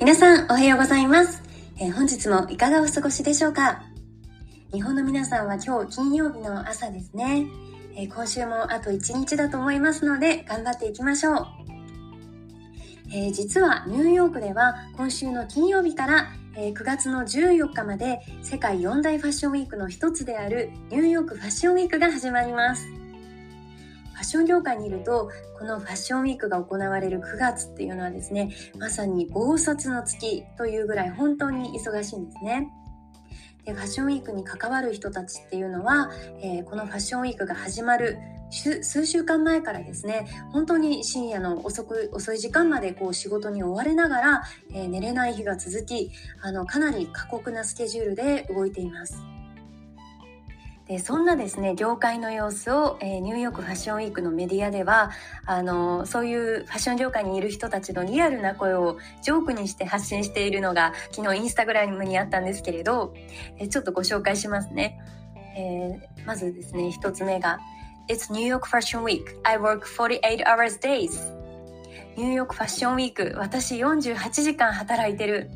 皆さんおはようございます。えー、本日もいかがお過ごしでしょうか？日本の皆さんは今日金曜日の朝ですね、えー、今週もあと1日だと思いますので頑張っていきましょう、えー、実はニューヨークでは今週の金曜日からえ9月の14日まで世界4大ファッションウィークの一つであるニューヨークファッションウィークが始まります。ァッション業界にいるとこのファッションウィークが行われる9月っていうのはですねまさに暴殺の月というぐらい本当に忙しいんですね。でファッションウィークに関わる人たちっていうのは、えー、このファッションウィークが始まる数週間前からですね本当に深夜の遅く遅い時間までこう仕事に追われながら、えー、寝れない日が続きあのかなり過酷なスケジュールで動いています。でそんなですね業界の様子を、えー、ニューヨークファッションウィークのメディアではあのそういうファッション業界にいる人たちのリアルな声をジョークにして発信しているのが昨日インスタグラムにあったんですけれど、えー、ちょっとご紹介しますね、えー、まずですね一つ目が It's New York Fashion Week. I work 48 hours days. ニューヨークファッションウィーク私48時間働いてる。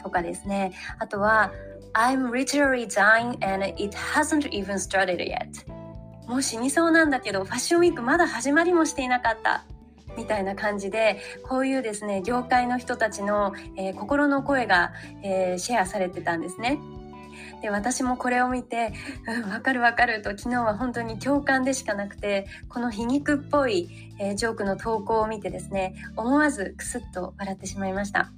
とかですね。あとは I'm literally dying and it hasn't even started yet. もう死にそうなんだけど、ファッションウィークまだ始まりもしていなかった。みたいな感じで、こういうですね、業界の人たちの、えー、心の声が、えー、シェアされてたんですね。で私もこれを見て「うん、分かる分かる」と昨日は本当に共感でしかなくてこの皮肉っぽい、えー、ジョークの投稿を見てですね思わずクスッと笑ってしまいました。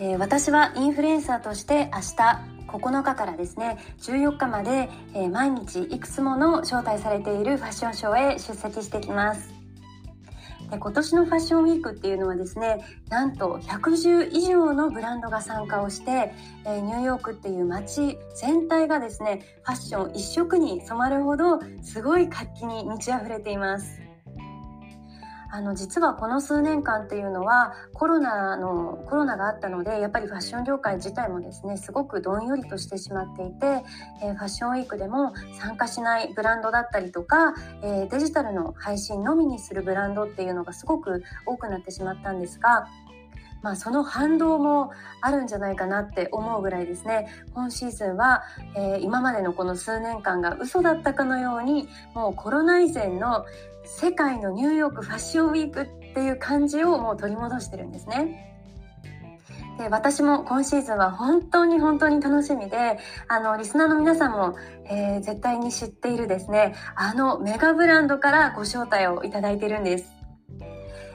え、私はインフルエンサーとして明日9日からですね14日まで、え、毎日いくつもの招待されているファッションショーへ出席してきます。で今年のファッションウィークっていうのはですねなんと110以上のブランドが参加をして、えー、ニューヨークっていう街全体がですねファッション一色に染まるほどすごい活気に満ち溢れています。あの実はこの数年間っていうのはコロナのコロナがあったのでやっぱりファッション業界自体もですねすごくどんよりとしてしまっていて、えー、ファッションウィークでも参加しないブランドだったりとか、えー、デジタルの配信のみにするブランドっていうのがすごく多くなってしまったんですがまあ、その反動もあるんじゃないかなって思うぐらいですね今シーズンは、えー、今までのこの数年間が嘘だったかのようにもうコロナ以前の世界のニューヨークファッションウィークっていう感じをもう取り戻してるんですね。で私も今シーズンは本当に本当に楽しみであのリスナーの皆さんも、えー、絶対に知っているですねあのメガブランドからご招待をいただいてるんです。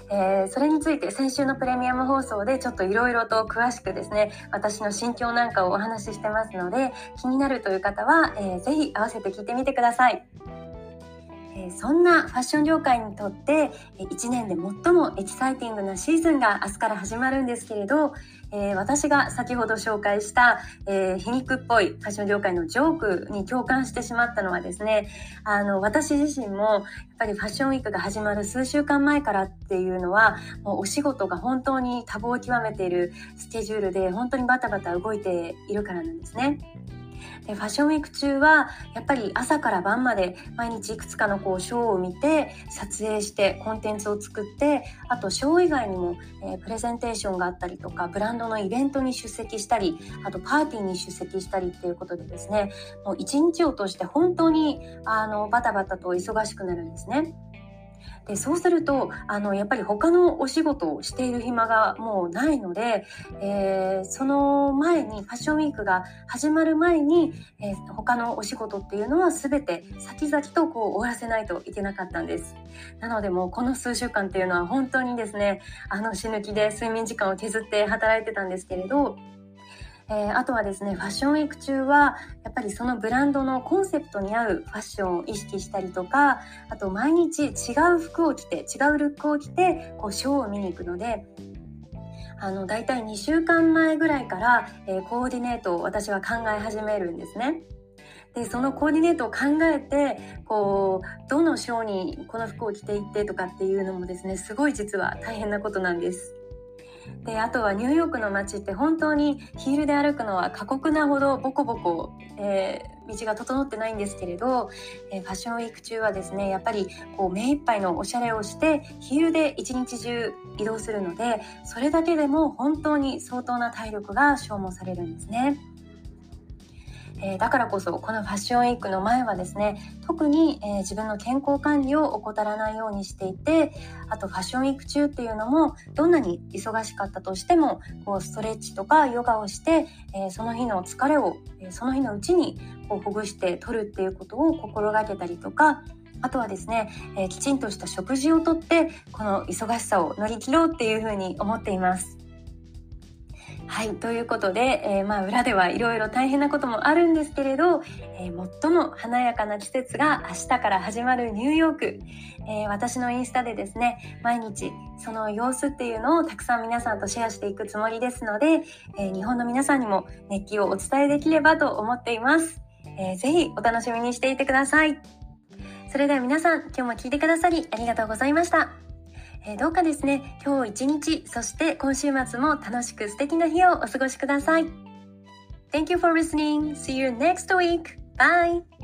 えー、それについて先週のプレミアム放送でちょっといろいろと詳しくですね私の心境なんかをお話ししてますので気になるという方は、えー、ぜひ合わせて聞いてみてください。えそんなファッション業界にとって1年で最もエキサイティングなシーズンが明日から始まるんですけれど、え、私が先ほど紹介した、え、皮肉っぽいファッション業界のジョークに共感してしまったのはですねあの私自身もやっぱりファッションウィークが始まる数週間前からっていうのはもうお仕事が本当に多忙を極めているスケジュールで本当にバタバタ動いているからなんですね。でファッションウィーク中はやっぱり朝から晩まで毎日いくつかのこうショーを見て撮影してコンテンツを作ってあとショー以外にも、えー、プレゼンテーションがあったりとかブランドのイベントに出席したりあとパーティーに出席したりっていうことでですねもう一日を通して本当にあのバタバタと忙しくなるんですね。でそうするとあのやっぱり他のお仕事をしている暇がもうないので、えー、その前にファッションウィークが始まる前に、えー、他のお仕事っていうのは全て先々とこう終わらせないといけなかったんです。なのでもうこの数週間っていうのは本当にですねあの死ぬ気で睡眠時間を削って働いてたんですけれどえー、あとはですねファッションウィーク中はやっぱりそのブランドのコンセプトに合うファッションを意識したりとかあと毎日違う服を着て違うルックを着てこうショーを見に行くのであのだいたい2週間前ぐらいから、えー、コーディネートを私は考え始めるんですね。でそのコーディネートを考えてこうどのショーにこの服を着ていってとかっていうのもですねすごい実は大変なことなんです。であとはニューヨークの街って本当にヒールで歩くのは過酷なほどボコボコ、えー、道が整ってないんですけれど、えー、ファッションウィーク中はですねやっぱりこう目いっぱいのおしゃれをしてヒールで一日中移動するのでそれだけでも本当に相当な体力が消耗されるんですね。えー、だからこそこのファッションウィークの前はですね特に、えー、自分の健康管理を怠らないようにしていてあとファッションウィーク中っていうのもどんなに忙しかったとしてもこうストレッチとかヨガをして、えー、その日の疲れを、えその日のうちにこうほぐして取るっていうことを心がけたりとかあとはですね、え、きちんとした食事をとってこの忙しさを乗り切ろうっていうふうに思っています。はいということで、えー、まあ裏ではいろいろ大変なこともあるんですけれど、えー、最も華やかな季節が明日から始まるニューヨーク、えー、私のインスタでですね毎日その様子っていうのをたくさん皆さんとシェアしていくつもりですので、え日本の皆さんにも熱気をお伝えできればと思っています。えー、ぜひお楽しみにしていてください。それでは皆さん今日も聞いてくださりありがとうございました。えー、どうかですね、今日一日、そして今週末も楽しく素敵な日をお過ごしください。Thank you for listening. See you next week. Bye.